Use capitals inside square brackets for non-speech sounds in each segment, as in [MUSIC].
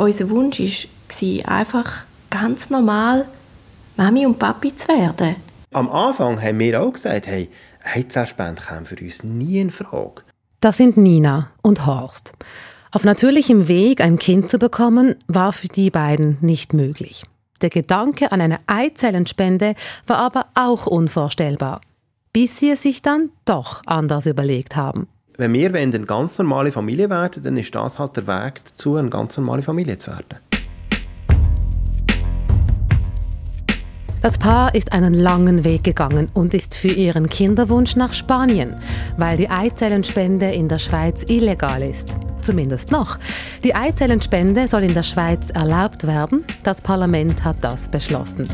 unser Wunsch war einfach ganz normal Mami und Papi zu werden. Am Anfang haben wir auch gesagt, hey, Eizellspende käme für uns nie in Frage. Das sind Nina und Horst. Auf natürlichem Weg ein Kind zu bekommen, war für die beiden nicht möglich. Der Gedanke an eine Eizellenspende war aber auch unvorstellbar, bis sie es sich dann doch anders überlegt haben. Wenn wir eine ganz normale Familie werden, dann ist das halt der Weg dazu, eine ganz normale Familie zu werden. Das Paar ist einen langen Weg gegangen und ist für ihren Kinderwunsch nach Spanien, weil die Eizellenspende in der Schweiz illegal ist. Zumindest noch. Die Eizellenspende soll in der Schweiz erlaubt werden. Das Parlament hat das beschlossen.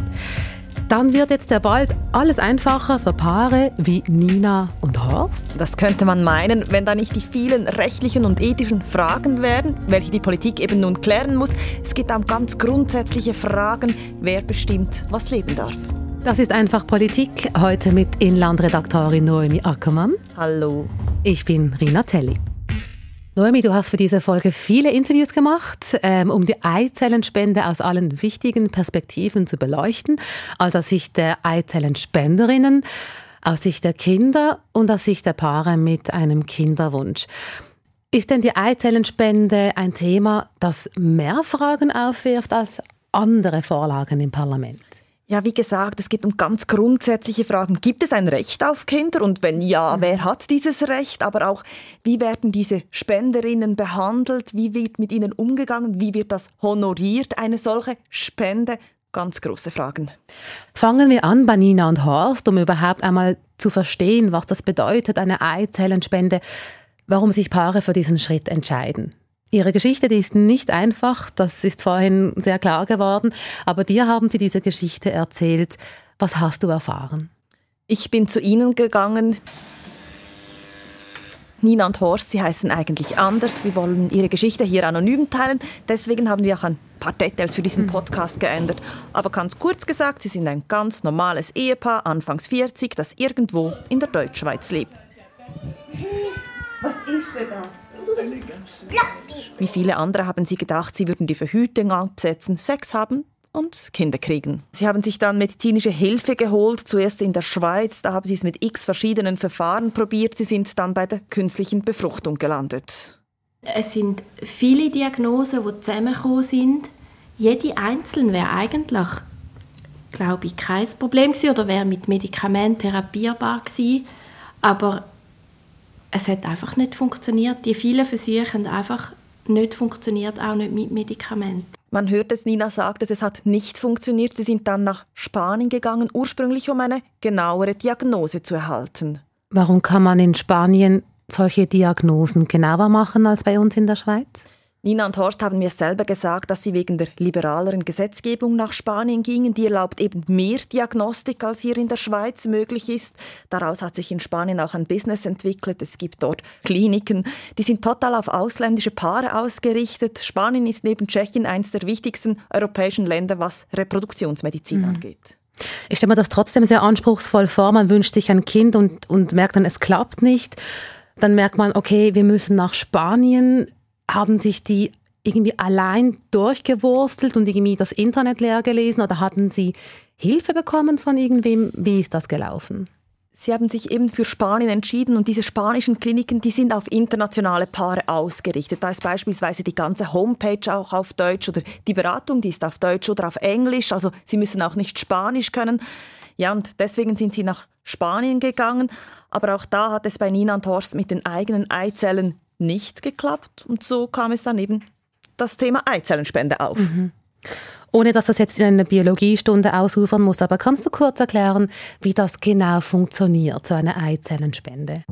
Dann wird jetzt ja bald alles einfacher für Paare wie Nina und Horst. Das könnte man meinen, wenn da nicht die vielen rechtlichen und ethischen Fragen wären, welche die Politik eben nun klären muss. Es geht um ganz grundsätzliche Fragen, wer bestimmt, was leben darf. Das ist einfach Politik. Heute mit Inlandredaktorin Noemi Ackermann. Hallo. Ich bin Rina Telli. Noemi, du hast für diese Folge viele Interviews gemacht, ähm, um die Eizellenspende aus allen wichtigen Perspektiven zu beleuchten. Also aus Sicht der Eizellenspenderinnen, aus Sicht der Kinder und aus Sicht der Paare mit einem Kinderwunsch. Ist denn die Eizellenspende ein Thema, das mehr Fragen aufwirft als andere Vorlagen im Parlament? Ja, wie gesagt, es geht um ganz grundsätzliche Fragen. Gibt es ein Recht auf Kinder? Und wenn ja, mhm. wer hat dieses Recht? Aber auch, wie werden diese Spenderinnen behandelt? Wie wird mit ihnen umgegangen? Wie wird das honoriert, eine solche Spende? Ganz große Fragen. Fangen wir an bei Nina und Horst, um überhaupt einmal zu verstehen, was das bedeutet, eine Eizellenspende, warum sich Paare für diesen Schritt entscheiden. Ihre Geschichte, die ist nicht einfach, das ist vorhin sehr klar geworden, aber dir haben Sie diese Geschichte erzählt. Was hast du erfahren? Ich bin zu Ihnen gegangen. Nina und Horst, sie heißen eigentlich anders. Wir wollen ihre Geschichte hier anonym teilen. Deswegen haben wir auch ein paar Details für diesen mhm. Podcast geändert. Aber ganz kurz gesagt, sie sind ein ganz normales Ehepaar, anfangs 40, das irgendwo in der Deutschschweiz lebt. Was ist denn das? Wie viele andere haben sie gedacht, sie würden die Verhütung absetzen, Sex haben und Kinder kriegen. Sie haben sich dann medizinische Hilfe geholt, zuerst in der Schweiz, da haben sie es mit x verschiedenen Verfahren probiert, sie sind dann bei der künstlichen Befruchtung gelandet. Es sind viele Diagnosen, die zusammengekommen sind. Jede einzelne wäre eigentlich, glaube ich, kein Problem gewesen oder wäre mit Medikamenten therapierbar gewesen. Aber es hat einfach nicht funktioniert. Die vielen Versuche haben einfach nicht funktioniert, auch nicht mit Medikamenten. Man hört es, Nina sagt es, es hat nicht funktioniert. Sie sind dann nach Spanien gegangen, ursprünglich um eine genauere Diagnose zu erhalten. Warum kann man in Spanien solche Diagnosen genauer machen als bei uns in der Schweiz? Nina und Horst haben mir selber gesagt, dass sie wegen der liberaleren Gesetzgebung nach Spanien gingen. Die erlaubt eben mehr Diagnostik, als hier in der Schweiz möglich ist. Daraus hat sich in Spanien auch ein Business entwickelt. Es gibt dort Kliniken, die sind total auf ausländische Paare ausgerichtet. Spanien ist neben Tschechien eines der wichtigsten europäischen Länder, was Reproduktionsmedizin mhm. angeht. Ich stelle mir das trotzdem sehr anspruchsvoll vor. Man wünscht sich ein Kind und, und merkt dann, es klappt nicht. Dann merkt man, okay, wir müssen nach Spanien haben sich die irgendwie allein durchgewurstelt und irgendwie das Internet leer gelesen oder hatten Sie Hilfe bekommen von irgendwem? Wie ist das gelaufen? Sie haben sich eben für Spanien entschieden und diese spanischen Kliniken, die sind auf internationale Paare ausgerichtet. Da ist beispielsweise die ganze Homepage auch auf Deutsch oder die Beratung, die ist auf Deutsch oder auf Englisch. Also Sie müssen auch nicht Spanisch können. Ja, und deswegen sind Sie nach Spanien gegangen. Aber auch da hat es bei Nina und Horst mit den eigenen Eizellen nicht geklappt. Und so kam es dann eben das Thema Eizellenspende auf. Mhm. Ohne dass das jetzt in einer Biologiestunde ausufern muss, aber kannst du kurz erklären, wie das genau funktioniert, so eine Eizellenspende?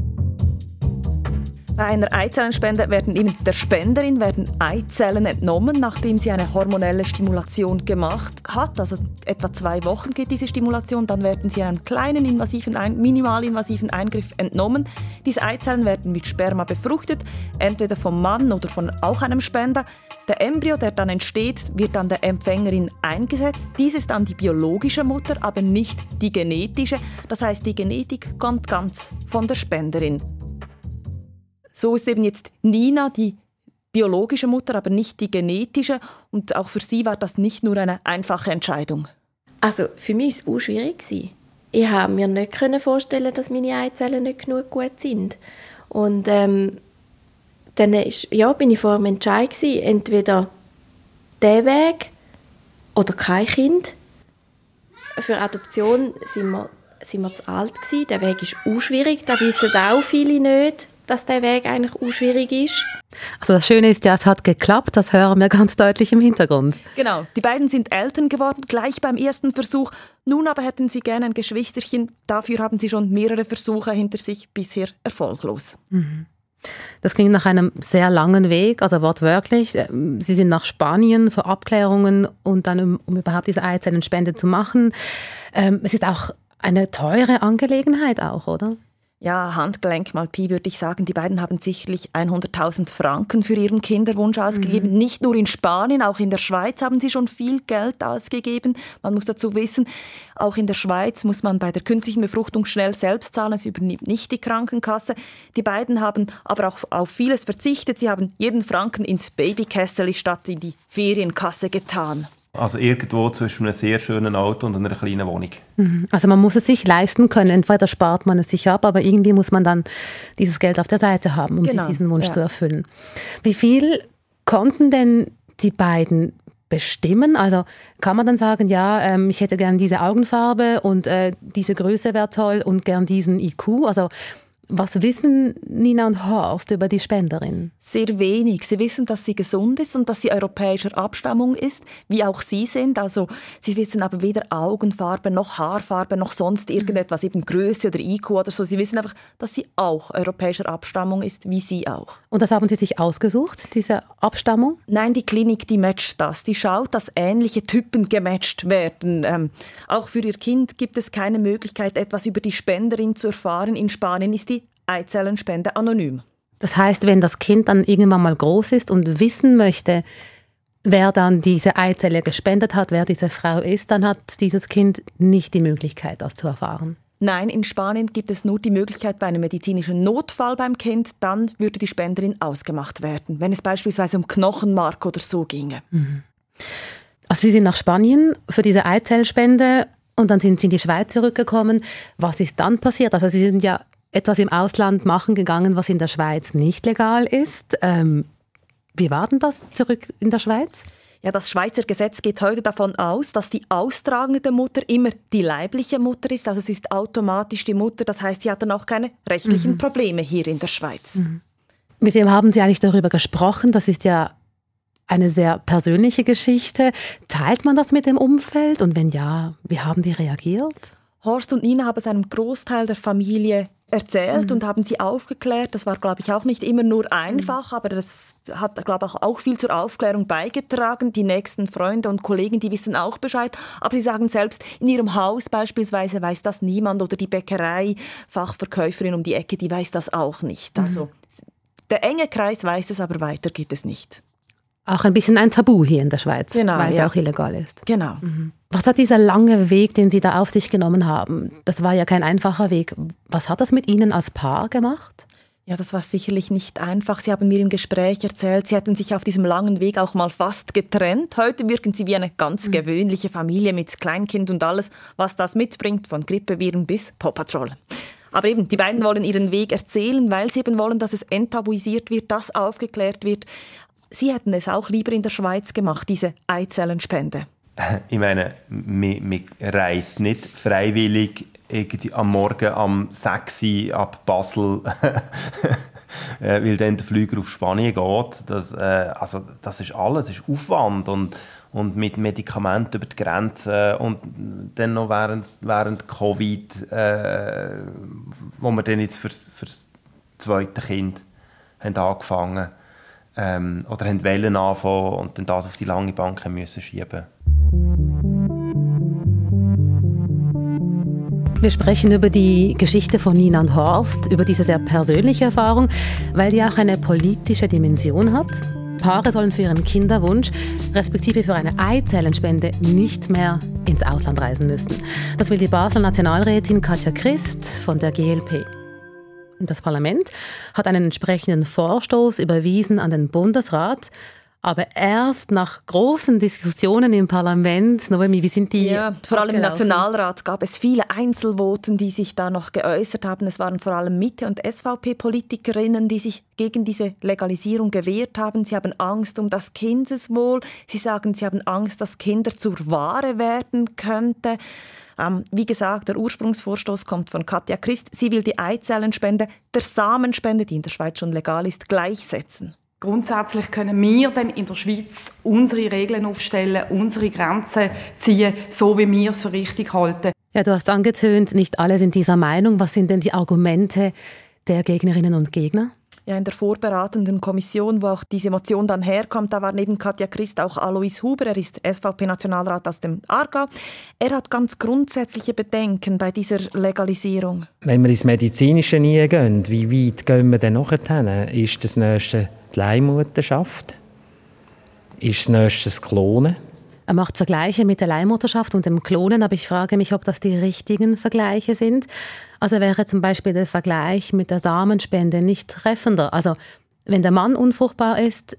Bei einer Eizellenspende werden eben der Spenderin werden Eizellen entnommen, nachdem sie eine hormonelle Stimulation gemacht hat. Also etwa zwei Wochen geht diese Stimulation. Dann werden sie in einem kleinen invasiven, minimalinvasiven Eingriff entnommen. Diese Eizellen werden mit Sperma befruchtet, entweder vom Mann oder von auch einem Spender. Der Embryo, der dann entsteht, wird an der Empfängerin eingesetzt. Dies ist dann die biologische Mutter, aber nicht die genetische. Das heißt, die Genetik kommt ganz von der Spenderin. So ist eben jetzt Nina, die biologische Mutter, aber nicht die genetische. Und auch für Sie war das nicht nur eine einfache Entscheidung. Also für mich war es auch schwierig. Ich konnte mir nicht vorstellen, dass meine Eizellen nicht genug gut sind. Und ähm, dann ist, ja, bin ich vor dem Entscheid gewesen, entweder der Weg oder kein Kind. Für Adoption sind wir, sind wir zu alt gewesen. Der Weg ist auch schwierig. Das wissen auch viele nicht, dass der Weg eigentlich auch schwierig ist. Also das Schöne ist ja, es hat geklappt. Das hören wir ganz deutlich im Hintergrund. Genau. Die beiden sind Eltern geworden, gleich beim ersten Versuch. Nun aber hätten sie gerne ein Geschwisterchen. Dafür haben sie schon mehrere Versuche hinter sich, bisher erfolglos. Mhm. Das klingt nach einem sehr langen Weg, also wortwörtlich. Äh, Sie sind nach Spanien für Abklärungen und dann, um, um überhaupt diese Eizellenspende zu machen. Ähm, es ist auch eine teure Angelegenheit auch, oder? Ja, Handgelenk mal Pi würde ich sagen, die beiden haben sicherlich 100.000 Franken für ihren Kinderwunsch ausgegeben. Mhm. Nicht nur in Spanien, auch in der Schweiz haben sie schon viel Geld ausgegeben. Man muss dazu wissen, auch in der Schweiz muss man bei der künstlichen Befruchtung schnell selbst zahlen. Es übernimmt nicht die Krankenkasse. Die beiden haben aber auch auf vieles verzichtet. Sie haben jeden Franken ins Babykessel statt in die Ferienkasse getan. Also irgendwo zwischen einem sehr schönen Auto und einer kleinen Wohnung. Mhm. Also man muss es sich leisten können. Entweder spart man es sich ab, aber irgendwie muss man dann dieses Geld auf der Seite haben, um genau. sich diesen Wunsch ja. zu erfüllen. Wie viel konnten denn die beiden bestimmen? Also kann man dann sagen, ja, ähm, ich hätte gern diese Augenfarbe und äh, diese Größe wäre toll und gern diesen IQ. Also was wissen Nina und Horst über die Spenderin? Sehr wenig. Sie wissen, dass sie gesund ist und dass sie europäischer Abstammung ist, wie auch sie sind. Also sie wissen aber weder Augenfarbe noch Haarfarbe noch sonst irgendetwas, eben Größe oder IQ oder so. Sie wissen einfach, dass sie auch europäischer Abstammung ist, wie sie auch. Und das haben Sie sich ausgesucht, diese Abstammung? Nein, die Klinik, die matcht das. Die schaut, dass ähnliche Typen gematcht werden. Ähm, auch für ihr Kind gibt es keine Möglichkeit, etwas über die Spenderin zu erfahren. In Spanien ist die Eizellenspende anonym. Das heißt, wenn das Kind dann irgendwann mal groß ist und wissen möchte, wer dann diese Eizelle gespendet hat, wer diese Frau ist, dann hat dieses Kind nicht die Möglichkeit, das zu erfahren. Nein, in Spanien gibt es nur die Möglichkeit bei einem medizinischen Notfall beim Kind, dann würde die Spenderin ausgemacht werden, wenn es beispielsweise um Knochenmark oder so ginge. Mhm. Also Sie sind nach Spanien für diese Eizellspende und dann sind Sie in die Schweiz zurückgekommen. Was ist dann passiert? Also Sie sind ja etwas im Ausland machen gegangen, was in der Schweiz nicht legal ist. Ähm, wie war denn das zurück in der Schweiz? Ja, das Schweizer Gesetz geht heute davon aus, dass die austragende Mutter immer die leibliche Mutter ist. Also sie ist automatisch die Mutter. Das heißt, sie hat dann auch keine rechtlichen mhm. Probleme hier in der Schweiz. Mhm. Mit wem haben Sie eigentlich darüber gesprochen? Das ist ja eine sehr persönliche Geschichte. Teilt man das mit dem Umfeld? Und wenn ja, wie haben die reagiert? Horst und Nina haben es einem Großteil der Familie erzählt mhm. und haben sie aufgeklärt. Das war, glaube ich, auch nicht immer nur einfach, mhm. aber das hat, glaube ich, auch viel zur Aufklärung beigetragen. Die nächsten Freunde und Kollegen, die wissen auch Bescheid. Aber sie sagen selbst, in ihrem Haus beispielsweise weiß das niemand oder die Bäckerei, Fachverkäuferin um die Ecke, die weiß das auch nicht. Mhm. Also der enge Kreis weiß es, aber weiter geht es nicht. Auch ein bisschen ein Tabu hier in der Schweiz, genau, weil es ja. auch illegal ist. Genau. Mhm. Was hat dieser lange Weg, den Sie da auf sich genommen haben? Das war ja kein einfacher Weg. Was hat das mit Ihnen als Paar gemacht? Ja, das war sicherlich nicht einfach. Sie haben mir im Gespräch erzählt, Sie hätten sich auf diesem langen Weg auch mal fast getrennt. Heute wirken Sie wie eine ganz mhm. gewöhnliche Familie mit Kleinkind und alles, was das mitbringt, von Grippeviren bis Paw Patrol. Aber eben, die beiden wollen ihren Weg erzählen, weil sie eben wollen, dass es enttabuisiert wird, dass aufgeklärt wird. Sie hätten es auch lieber in der Schweiz gemacht, diese Eizellenspende. [LAUGHS] Ich meine, man, man reist nicht freiwillig irgendwie am Morgen am 6 Uhr ab Basel, [LAUGHS] äh, weil dann der Flüger auf Spanien geht. Das, äh, also, das ist alles, das ist Aufwand und, und mit Medikamenten über die Grenze und dann noch während, während Covid, äh, wo wir dann jetzt für, für das zweite Kind haben angefangen haben ähm, oder haben Wellen anfangen und dann das auf die lange Bank müssen schieben Wir sprechen über die Geschichte von Nina und Horst, über diese sehr persönliche Erfahrung, weil die auch eine politische Dimension hat. Paare sollen für ihren Kinderwunsch, respektive für eine Eizellenspende, nicht mehr ins Ausland reisen müssen. Das will die Basler Nationalrätin Katja Christ von der GLP. Das Parlament hat einen entsprechenden Vorstoß überwiesen an den Bundesrat. Aber erst nach großen Diskussionen im Parlament, Noemi, wie sind die? Ja, vor allem im Nationalrat gab es viele Einzelvoten, die sich da noch geäußert haben. Es waren vor allem Mitte- und SVP-Politikerinnen, die sich gegen diese Legalisierung gewehrt haben. Sie haben Angst um das Kindeswohl. Sie sagen, sie haben Angst, dass Kinder zur Ware werden könnte. Ähm, wie gesagt, der Ursprungsvorstoß kommt von Katja Christ. Sie will die Eizellenspende der Samenspende, die in der Schweiz schon legal ist, gleichsetzen. Grundsätzlich können wir dann in der Schweiz unsere Regeln aufstellen, unsere Grenzen ziehen, so wie wir es für richtig halten. Ja, du hast angetönt, nicht alle sind dieser Meinung. Was sind denn die Argumente der Gegnerinnen und Gegner? Ja, in der vorberatenden Kommission, wo auch diese Motion dann herkommt, da war neben Katja Christ auch Alois Huber, er ist SVP-Nationalrat aus dem Aargau. Er hat ganz grundsätzliche Bedenken bei dieser Legalisierung. Wenn wir ins Medizinische nie gehen, wie weit gehen wir denn nachher? Ist das nächste die Leihmutterschaft? Ist das nächste das Klonen? Er macht Vergleiche mit der Leihmutterschaft und dem Klonen, aber ich frage mich, ob das die richtigen Vergleiche sind. Also wäre zum Beispiel der Vergleich mit der Samenspende nicht treffender. Also wenn der Mann unfruchtbar ist,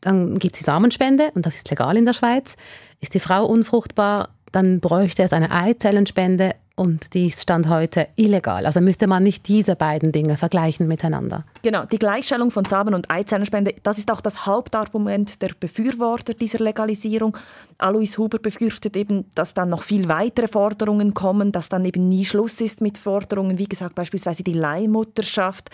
dann gibt es die Samenspende und das ist legal in der Schweiz. Ist die Frau unfruchtbar, dann bräuchte es eine Eizellenspende und die ist Stand heute illegal. Also müsste man nicht diese beiden Dinge vergleichen miteinander. Genau, die Gleichstellung von Samen- und Eizellenspende, das ist auch das Hauptargument der Befürworter dieser Legalisierung. Alois Huber befürchtet eben, dass dann noch viel weitere Forderungen kommen, dass dann eben nie Schluss ist mit Forderungen, wie gesagt beispielsweise die Leihmutterschaft.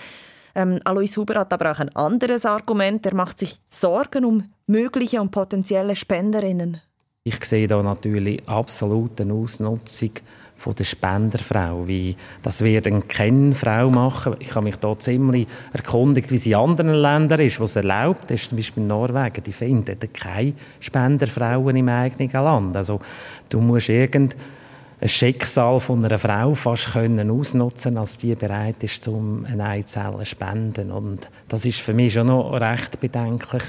Ähm, Alois Huber hat aber auch ein anderes Argument. Er macht sich Sorgen um mögliche und potenzielle Spenderinnen. Ich sehe da natürlich absolut eine Ausnutzung von der Spenderfrau. Wie, das wird eine Kennfrau machen. Ich habe mich da ziemlich erkundigt, wie es in anderen Ländern ist, wo es erlaubt ist. Zum Beispiel in Norwegen, die finden keine Spenderfrauen im eigenen Land. Also du musst irgend ein Schicksal von einer Frau fast können ausnutzen, als die bereit ist, um eine Eizelle zu spenden. Und das ist für mich schon noch recht bedenklich.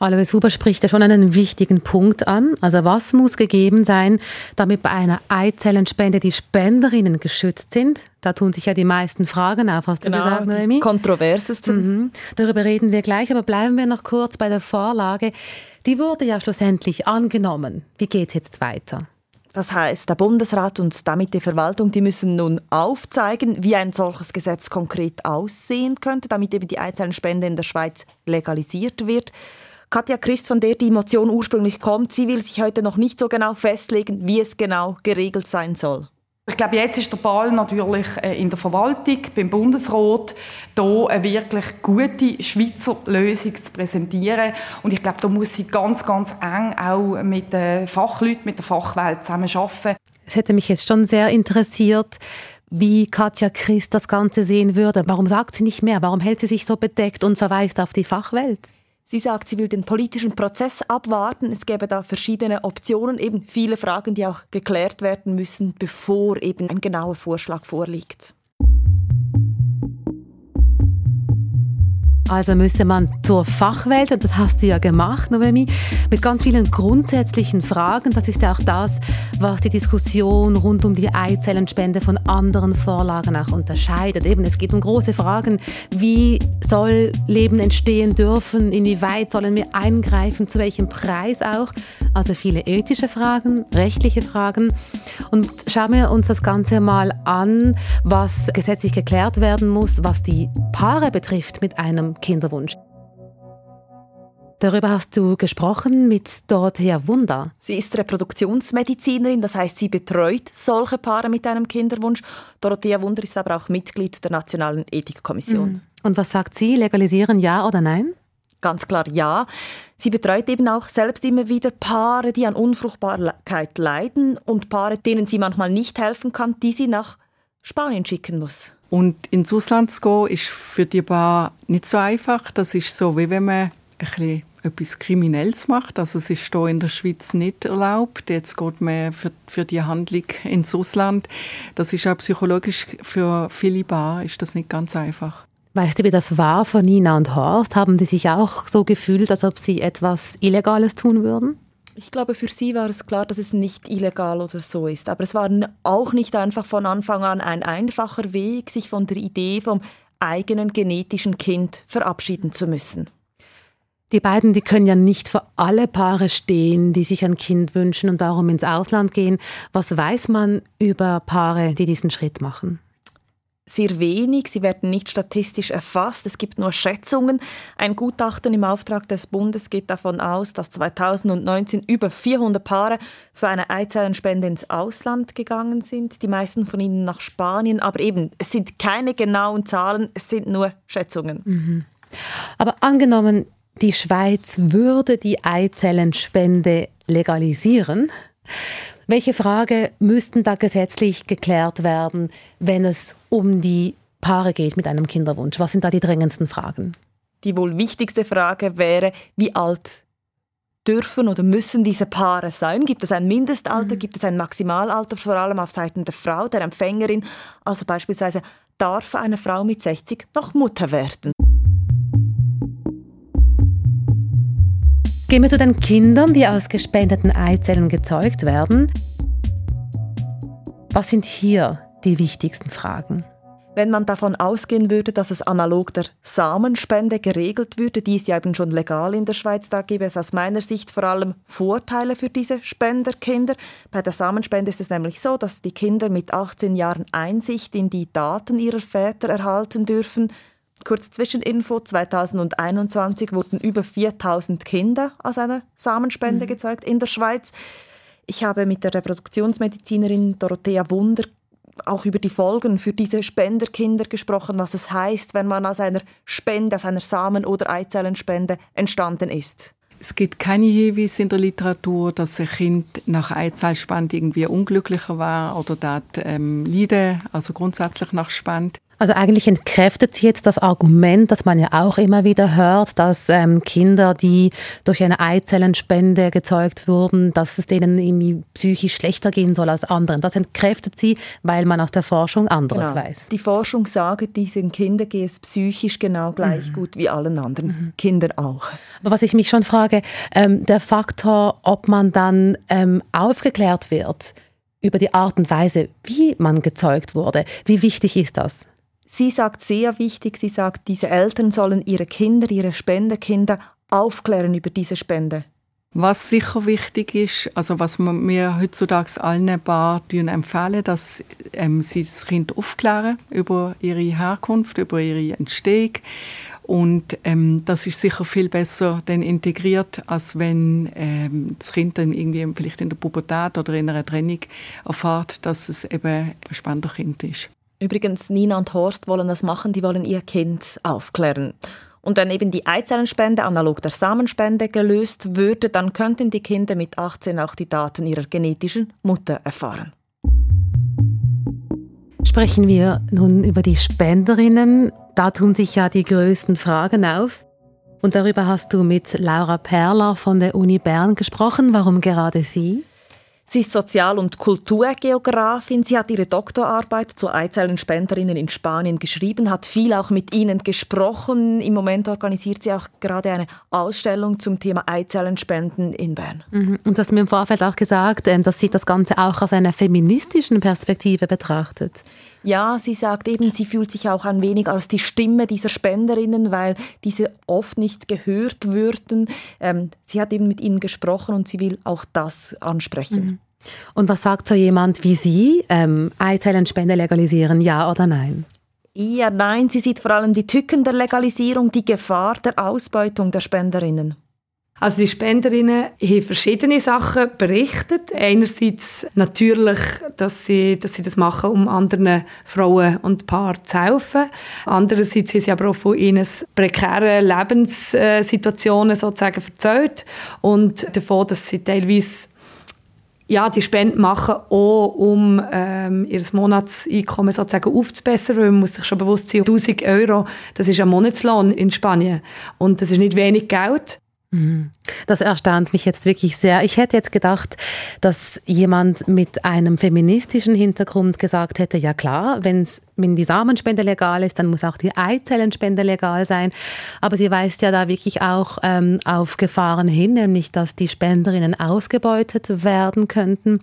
Alois Huber spricht ja schon einen wichtigen Punkt an. Also was muss gegeben sein, damit bei einer Eizellenspende die Spenderinnen geschützt sind? Da tun sich ja die meisten Fragen auf, hast genau, du gesagt, Noemi? Kontroversesten. Mhm. Darüber reden wir gleich, aber bleiben wir noch kurz bei der Vorlage. Die wurde ja schlussendlich angenommen. Wie geht es jetzt weiter? Das heißt, der Bundesrat und damit die Verwaltung, die müssen nun aufzeigen, wie ein solches Gesetz konkret aussehen könnte, damit eben die Eizellenspende in der Schweiz legalisiert wird. Katja Christ, von der die Motion ursprünglich kommt, sie will sich heute noch nicht so genau festlegen, wie es genau geregelt sein soll. Ich glaube, jetzt ist der Ball natürlich äh, in der Verwaltung, beim Bundesrat, hier eine wirklich gute Schweizer Lösung zu präsentieren. Und ich glaube, da muss sie ganz, ganz eng auch mit den Fachleuten, mit der Fachwelt zusammen arbeiten. Es hätte mich jetzt schon sehr interessiert, wie Katja Christ das Ganze sehen würde. Warum sagt sie nicht mehr? Warum hält sie sich so bedeckt und verweist auf die Fachwelt? Sie sagt, sie will den politischen Prozess abwarten. Es gäbe da verschiedene Optionen, eben viele Fragen, die auch geklärt werden müssen, bevor eben ein genauer Vorschlag vorliegt. Also müsse man zur Fachwelt, und das hast du ja gemacht, Noemi, mit ganz vielen grundsätzlichen Fragen. Das ist ja auch das, was die Diskussion rund um die Eizellenspende von anderen Vorlagen auch unterscheidet. Eben, es geht um große Fragen. Wie soll Leben entstehen dürfen? Inwieweit sollen wir eingreifen? Zu welchem Preis auch? Also viele ethische Fragen, rechtliche Fragen. Und schauen wir uns das Ganze mal an, was gesetzlich geklärt werden muss, was die Paare betrifft mit einem Kinderwunsch. Darüber hast du gesprochen mit Dorothea Wunder. Sie ist Reproduktionsmedizinerin, das heißt, sie betreut solche Paare mit einem Kinderwunsch. Dorothea Wunder ist aber auch Mitglied der Nationalen Ethikkommission. Mhm. Und was sagt sie? Legalisieren ja oder nein? Ganz klar ja. Sie betreut eben auch selbst immer wieder Paare, die an Unfruchtbarkeit leiden und Paare, denen sie manchmal nicht helfen kann, die sie nach Spanien schicken muss. Und ins Ausland zu gehen, ist für die Bar nicht so einfach. Das ist so, wie wenn man ein etwas Kriminelles macht. Also es ist hier in der Schweiz nicht erlaubt. Jetzt geht man für, für die Handlung ins Ausland. Das ist auch psychologisch für viele Bar ist das nicht ganz einfach. Weißt du, wie das war für Nina und Horst? Haben die sich auch so gefühlt, als ob sie etwas Illegales tun würden? Ich glaube, für sie war es klar, dass es nicht illegal oder so ist. Aber es war auch nicht einfach von Anfang an ein einfacher Weg, sich von der Idee vom eigenen genetischen Kind verabschieden zu müssen. Die beiden, die können ja nicht für alle Paare stehen, die sich ein Kind wünschen und darum ins Ausland gehen. Was weiß man über Paare, die diesen Schritt machen? Sehr wenig. Sie werden nicht statistisch erfasst. Es gibt nur Schätzungen. Ein Gutachten im Auftrag des Bundes geht davon aus, dass 2019 über 400 Paare für eine Eizellenspende ins Ausland gegangen sind. Die meisten von ihnen nach Spanien. Aber eben, es sind keine genauen Zahlen, es sind nur Schätzungen. Mhm. Aber angenommen, die Schweiz würde die Eizellenspende legalisieren. Welche Frage müssten da gesetzlich geklärt werden, wenn es um die Paare geht mit einem Kinderwunsch? Was sind da die drängendsten Fragen? Die wohl wichtigste Frage wäre, wie alt dürfen oder müssen diese Paare sein? Gibt es ein Mindestalter? Mhm. Gibt es ein Maximalalter, vor allem auf Seiten der Frau, der Empfängerin? Also beispielsweise, darf eine Frau mit 60 noch Mutter werden? Gehen wir zu den Kindern, die aus gespendeten Eizellen gezeugt werden. Was sind hier die wichtigsten Fragen? Wenn man davon ausgehen würde, dass es analog der Samenspende geregelt würde, die ist ja eben schon legal in der Schweiz, da gäbe es aus meiner Sicht vor allem Vorteile für diese Spenderkinder. Bei der Samenspende ist es nämlich so, dass die Kinder mit 18 Jahren Einsicht in die Daten ihrer Väter erhalten dürfen Kurz Zwischeninfo, 2021 wurden über 4000 Kinder aus einer Samenspende mhm. gezeugt in der Schweiz. Ich habe mit der Reproduktionsmedizinerin Dorothea Wunder auch über die Folgen für diese Spenderkinder gesprochen, was es heißt, wenn man aus einer Spende, aus einer Samen- oder Eizellenspende entstanden ist. Es gibt keine Hinweise in der Literatur, dass ein Kind nach Eizellspende irgendwie unglücklicher war oder dort ähm, leiden, also grundsätzlich nach Spende. Also eigentlich entkräftet sie jetzt das Argument, das man ja auch immer wieder hört, dass ähm, Kinder, die durch eine Eizellenspende gezeugt wurden, dass es denen irgendwie psychisch schlechter gehen soll als anderen. Das entkräftet sie, weil man aus der Forschung anderes genau. weiß. Die Forschung sagt, diesen Kindern geht es psychisch genau gleich mhm. gut wie allen anderen mhm. Kindern auch. Aber was ich mich schon frage, ähm, der Faktor, ob man dann ähm, aufgeklärt wird über die Art und Weise, wie man gezeugt wurde, wie wichtig ist das? Sie sagt sehr wichtig, sie sagt, diese Eltern sollen ihre Kinder, ihre Spenderkinder aufklären über diese Spende. Was sicher wichtig ist, also was wir heutzutage allen Paar empfehlen, dass ähm, sie das Kind aufklären über ihre Herkunft, über ihre Entstehung. Und ähm, das ist sicher viel besser dann integriert, als wenn ähm, das Kind dann irgendwie vielleicht in der Pubertät oder in einer Trennung erfahrt, dass es eben ein Spenderkind ist. Übrigens, Nina und Horst wollen das machen, die wollen ihr Kind aufklären. Und wenn eben die Eizellenspende analog der Samenspende gelöst würde, dann könnten die Kinder mit 18 auch die Daten ihrer genetischen Mutter erfahren. Sprechen wir nun über die Spenderinnen. Da tun sich ja die größten Fragen auf. Und darüber hast du mit Laura Perler von der Uni Bern gesprochen. Warum gerade sie? Sie ist Sozial- und Kulturgeografin. Sie hat ihre Doktorarbeit zu Eizellenspenderinnen in Spanien geschrieben, hat viel auch mit ihnen gesprochen. Im Moment organisiert sie auch gerade eine Ausstellung zum Thema Eizellenspenden in Bern. Mhm. Und du hast mir im Vorfeld auch gesagt, ähm, dass sie das Ganze auch aus einer feministischen Perspektive betrachtet. Ja, sie sagt eben, sie fühlt sich auch ein wenig als die Stimme dieser Spenderinnen, weil diese oft nicht gehört würden. Ähm, sie hat eben mit ihnen gesprochen und sie will auch das ansprechen. Mhm. Und was sagt so jemand wie Sie? Ähm, Eizellenspende legalisieren, ja oder nein? Ja, nein, sie sieht vor allem die Tücken der Legalisierung, die Gefahr der Ausbeutung der Spenderinnen. Also die Spenderinnen haben verschiedene Sachen berichtet. Einerseits natürlich, dass sie, dass sie das machen, um anderen Frauen und Paaren zu helfen. Andererseits haben sie aber auch von ihnen prekären Lebenssituationen sozusagen erzählt und davon, dass sie teilweise ja, die Spenden machen, auch um ähm, ihr Monatseinkommen sozusagen aufzubessern, weil man muss sich schon bewusst sein, 1000 Euro, das ist ein Monatslohn in Spanien und das ist nicht wenig Geld. Mhm. Das erstaunt mich jetzt wirklich sehr. Ich hätte jetzt gedacht, dass jemand mit einem feministischen Hintergrund gesagt hätte, ja klar, wenn's, wenn die Samenspende legal ist, dann muss auch die Eizellenspende legal sein. Aber sie weist ja da wirklich auch ähm, auf Gefahren hin, nämlich dass die Spenderinnen ausgebeutet werden könnten.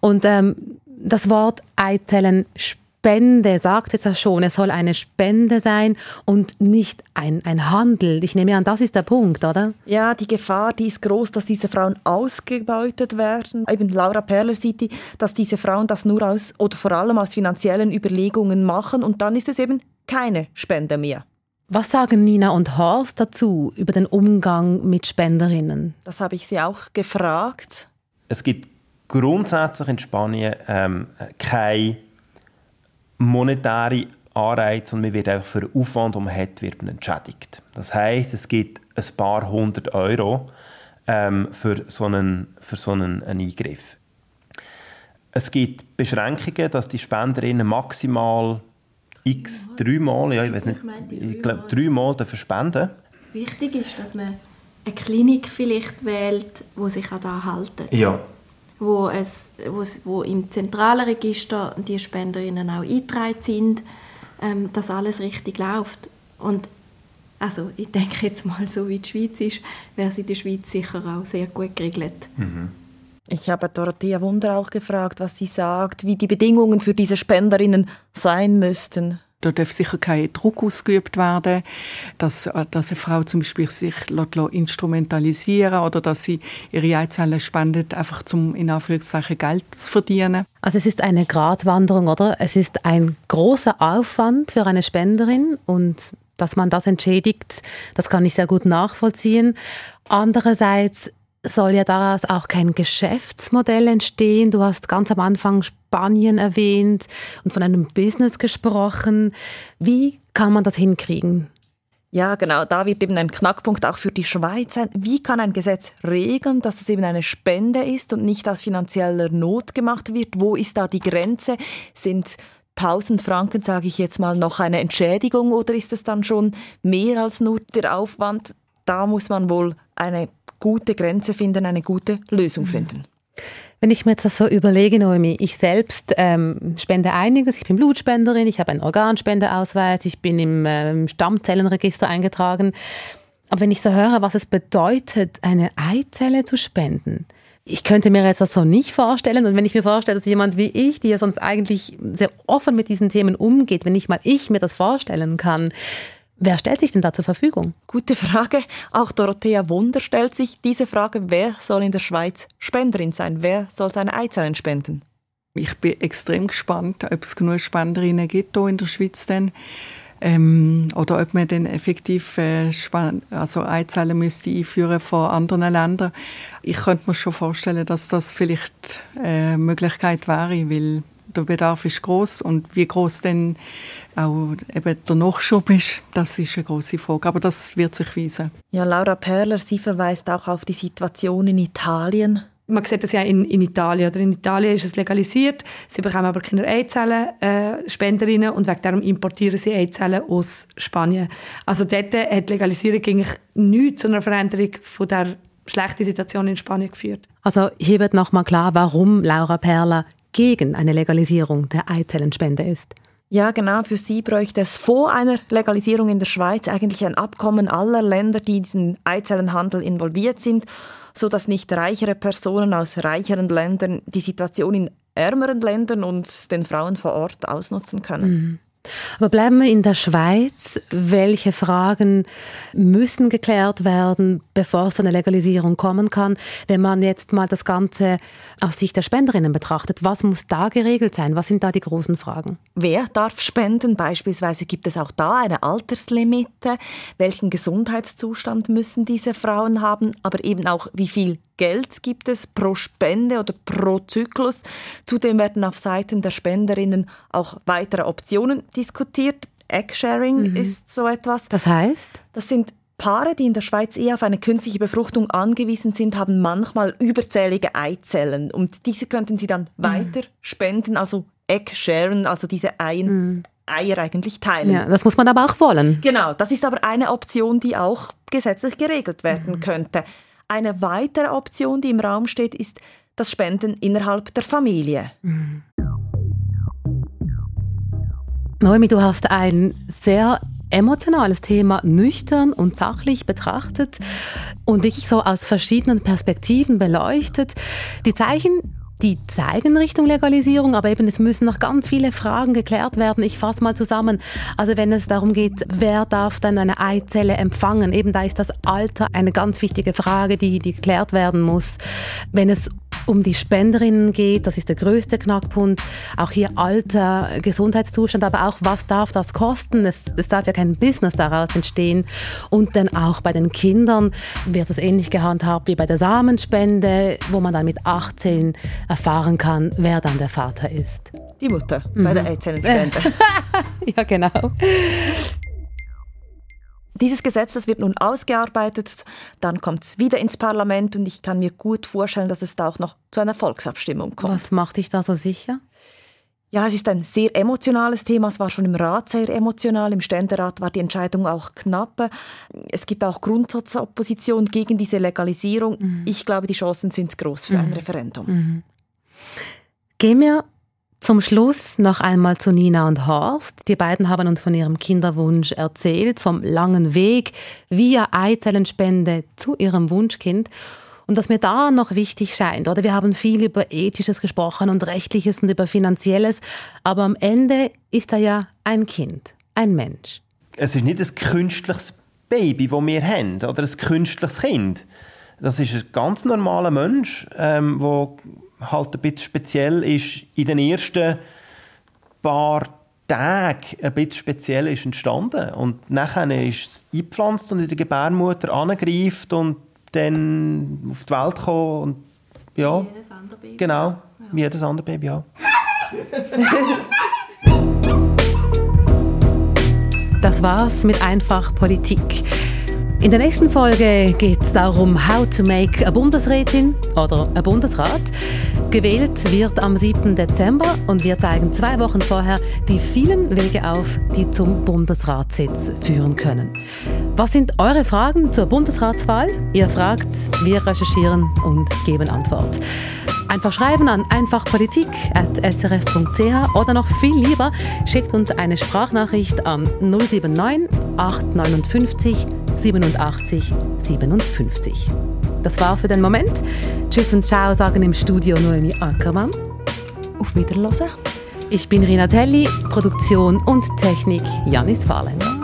Und ähm, das Wort Eizellenspende Spende, sagt jetzt ja schon, es soll eine Spende sein und nicht ein, ein Handel. Ich nehme an, das ist der Punkt, oder? Ja, die Gefahr, die ist groß, dass diese Frauen ausgebeutet werden. Eben Laura Perler sieht, die, dass diese Frauen das nur aus oder vor allem aus finanziellen Überlegungen machen und dann ist es eben keine Spende mehr. Was sagen Nina und Horst dazu über den Umgang mit Spenderinnen? Das habe ich sie auch gefragt. Es gibt grundsätzlich in Spanien ähm, keine monetäre Anreize und man wird einfach für den Aufwand, den man hat, wird man entschädigt. Das heißt, es gibt ein paar hundert Euro ähm, für so einen, für so einen, einen Eingriff. Es gibt Beschränkungen, dass die Spenderinnen maximal x dreimal, ja, ich weiß nicht, ich, ich glaube dreimal dafür spenden. Wichtig ist, dass man eine Klinik vielleicht wählt, wo sich an das halten. Ja. Wo, es, wo, es, wo im zentralen Register die Spenderinnen auch eingetragen sind, ähm, dass alles richtig läuft. Und also ich denke jetzt mal, so wie die Schweiz ist, wäre es in der Schweiz sicher auch sehr gut geregelt. Mhm. Ich habe Dorothea Wunder auch gefragt, was sie sagt, wie die Bedingungen für diese Spenderinnen sein müssten. Da darf sicher kein Druck ausgeübt werden, dass, dass eine Frau zum Beispiel sich instrumentalisieren oder dass sie ihre Eizellen spendet, einfach zum in Anführungszeichen Geld zu verdienen. Also es ist eine Gratwanderung, oder? Es ist ein großer Aufwand für eine Spenderin und dass man das entschädigt, das kann ich sehr gut nachvollziehen. Andererseits soll ja daraus auch kein Geschäftsmodell entstehen. Du hast ganz am Anfang Spanien erwähnt und von einem Business gesprochen. Wie kann man das hinkriegen? Ja, genau, da wird eben ein Knackpunkt auch für die Schweiz sein. Wie kann ein Gesetz regeln, dass es eben eine Spende ist und nicht aus finanzieller Not gemacht wird? Wo ist da die Grenze? Sind 1000 Franken, sage ich jetzt mal, noch eine Entschädigung oder ist es dann schon mehr als nur der Aufwand? Da muss man wohl eine gute Grenze finden, eine gute Lösung finden. Wenn ich mir jetzt das so überlege, Noemi, ich selbst ähm, spende einiges. Ich bin Blutspenderin, ich habe einen Organspendeausweis, ich bin im ähm, Stammzellenregister eingetragen. Aber wenn ich so höre, was es bedeutet, eine Eizelle zu spenden, ich könnte mir jetzt das so nicht vorstellen. Und wenn ich mir vorstelle, dass jemand wie ich, die ja sonst eigentlich sehr offen mit diesen Themen umgeht, wenn nicht mal ich mir das vorstellen kann, Wer stellt sich denn da zur Verfügung? Gute Frage. Auch Dorothea Wunder stellt sich diese Frage, wer soll in der Schweiz Spenderin sein? Wer soll seine Eizellen spenden? Ich bin extrem gespannt, ob es genug Spenderinnen gibt hier in der Schweiz denn. Ähm, oder ob man dann effektiv äh, also Eizellen müsste einführen von anderen Ländern. Ich könnte mir schon vorstellen, dass das vielleicht eine Möglichkeit wäre, weil der Bedarf ist groß und wie groß denn auch eben der Nachschub ist, das ist eine große Frage. Aber das wird sich weisen. Ja, Laura Perler, sie verweist auch auf die Situation in Italien. Man sieht das ja in, in Italien. Oder in Italien ist es legalisiert. Sie bekommen aber keine Eizellen, äh, Spenderinnen, und wegen darum importieren sie Eizellen aus Spanien. Also dort hat die Legalisierung eigentlich nichts zu einer Veränderung von der schlechten Situation in Spanien geführt. Also hier wird nochmal klar, warum Laura Perler gegen eine Legalisierung der Eizellenspende ist. Ja, genau. Für sie bräuchte es vor einer Legalisierung in der Schweiz eigentlich ein Abkommen aller Länder, die in diesen Eizellenhandel involviert sind, so dass nicht reichere Personen aus reicheren Ländern die Situation in ärmeren Ländern und den Frauen vor Ort ausnutzen können. Mhm. Aber bleiben wir in der Schweiz. Welche Fragen müssen geklärt werden, bevor es zu einer Legalisierung kommen kann? Wenn man jetzt mal das Ganze aus Sicht der Spenderinnen betrachtet, was muss da geregelt sein? Was sind da die großen Fragen? Wer darf spenden? Beispielsweise gibt es auch da eine Alterslimite. Welchen Gesundheitszustand müssen diese Frauen haben? Aber eben auch, wie viel Geld gibt es pro Spende oder pro Zyklus. Zudem werden auf Seiten der Spenderinnen auch weitere Optionen diskutiert. Eggsharing mhm. ist so etwas. Das heißt? Das sind Paare, die in der Schweiz eher auf eine künstliche Befruchtung angewiesen sind, haben manchmal überzählige Eizellen und diese könnten sie dann mhm. weiter spenden, also Egg-sharen, also diese Eien. Mhm. Eier eigentlich teilen. Ja, das muss man aber auch wollen. Genau, das ist aber eine Option, die auch gesetzlich geregelt werden mhm. könnte. Eine weitere Option, die im Raum steht, ist das Spenden innerhalb der Familie. Mhm. Noemi, du hast ein sehr emotionales Thema nüchtern und sachlich betrachtet und wirklich so aus verschiedenen Perspektiven beleuchtet. Die Zeichen die zeigen Richtung Legalisierung, aber eben es müssen noch ganz viele Fragen geklärt werden. Ich fasse mal zusammen. Also wenn es darum geht, wer darf dann eine Eizelle empfangen, eben da ist das Alter eine ganz wichtige Frage, die, die geklärt werden muss. Wenn es um die Spenderinnen geht, das ist der größte Knackpunkt. Auch hier Alter, Gesundheitszustand, aber auch was darf das kosten? Es, es darf ja kein Business daraus entstehen. Und dann auch bei den Kindern wird es ähnlich gehandhabt wie bei der Samenspende, wo man dann mit 18 erfahren kann, wer dann der Vater ist. Die Mutter mhm. bei der Eizellenspende. [LAUGHS] ja, genau. Dieses Gesetz, das wird nun ausgearbeitet, dann kommt es wieder ins Parlament und ich kann mir gut vorstellen, dass es da auch noch zu einer Volksabstimmung kommt. Was macht dich da so sicher? Ja, es ist ein sehr emotionales Thema. Es war schon im Rat sehr emotional. Im Ständerat war die Entscheidung auch knapp. Es gibt auch Grundsatzopposition gegen diese Legalisierung. Mhm. Ich glaube, die Chancen sind groß für mhm. ein Referendum. Mhm. Gehen wir zum Schluss noch einmal zu Nina und Horst. Die beiden haben uns von ihrem Kinderwunsch erzählt, vom langen Weg via Eizellenspende zu ihrem Wunschkind. Und was mir da noch wichtig scheint, oder wir haben viel über Ethisches gesprochen und Rechtliches und über Finanzielles, aber am Ende ist er ja ein Kind, ein Mensch. Es ist nicht ein künstliches Baby, das wir haben, oder ein künstliches Kind. Das ist ein ganz normaler Mensch, ähm, halt ein bisschen speziell ist, in den ersten paar Tagen ein bisschen speziell ist entstanden. Und nachher ist es eingepflanzt und in der Gebärmutter angreift und dann auf die Welt gekommen. Und, ja, wie jedes andere Baby. Genau, ja. wie jedes andere Baby, ja. Das war's mit Einfach Politik. In der nächsten Folge geht es darum, how to make a Bundesrätin oder ein Bundesrat. Gewählt wird am 7. Dezember und wir zeigen zwei Wochen vorher die vielen Wege auf, die zum Bundesratssitz führen können. Was sind eure Fragen zur Bundesratswahl? Ihr fragt, wir recherchieren und geben Antwort. Einfach schreiben an einfachpolitik.srf.ch oder noch viel lieber, schickt uns eine Sprachnachricht an 079 859 87 57. Das war's für den Moment. Tschüss und ciao sagen im Studio Noemi Ackermann. Auf Wiederhören. Ich bin Rina Telli, Produktion und Technik Janis Fahrländer.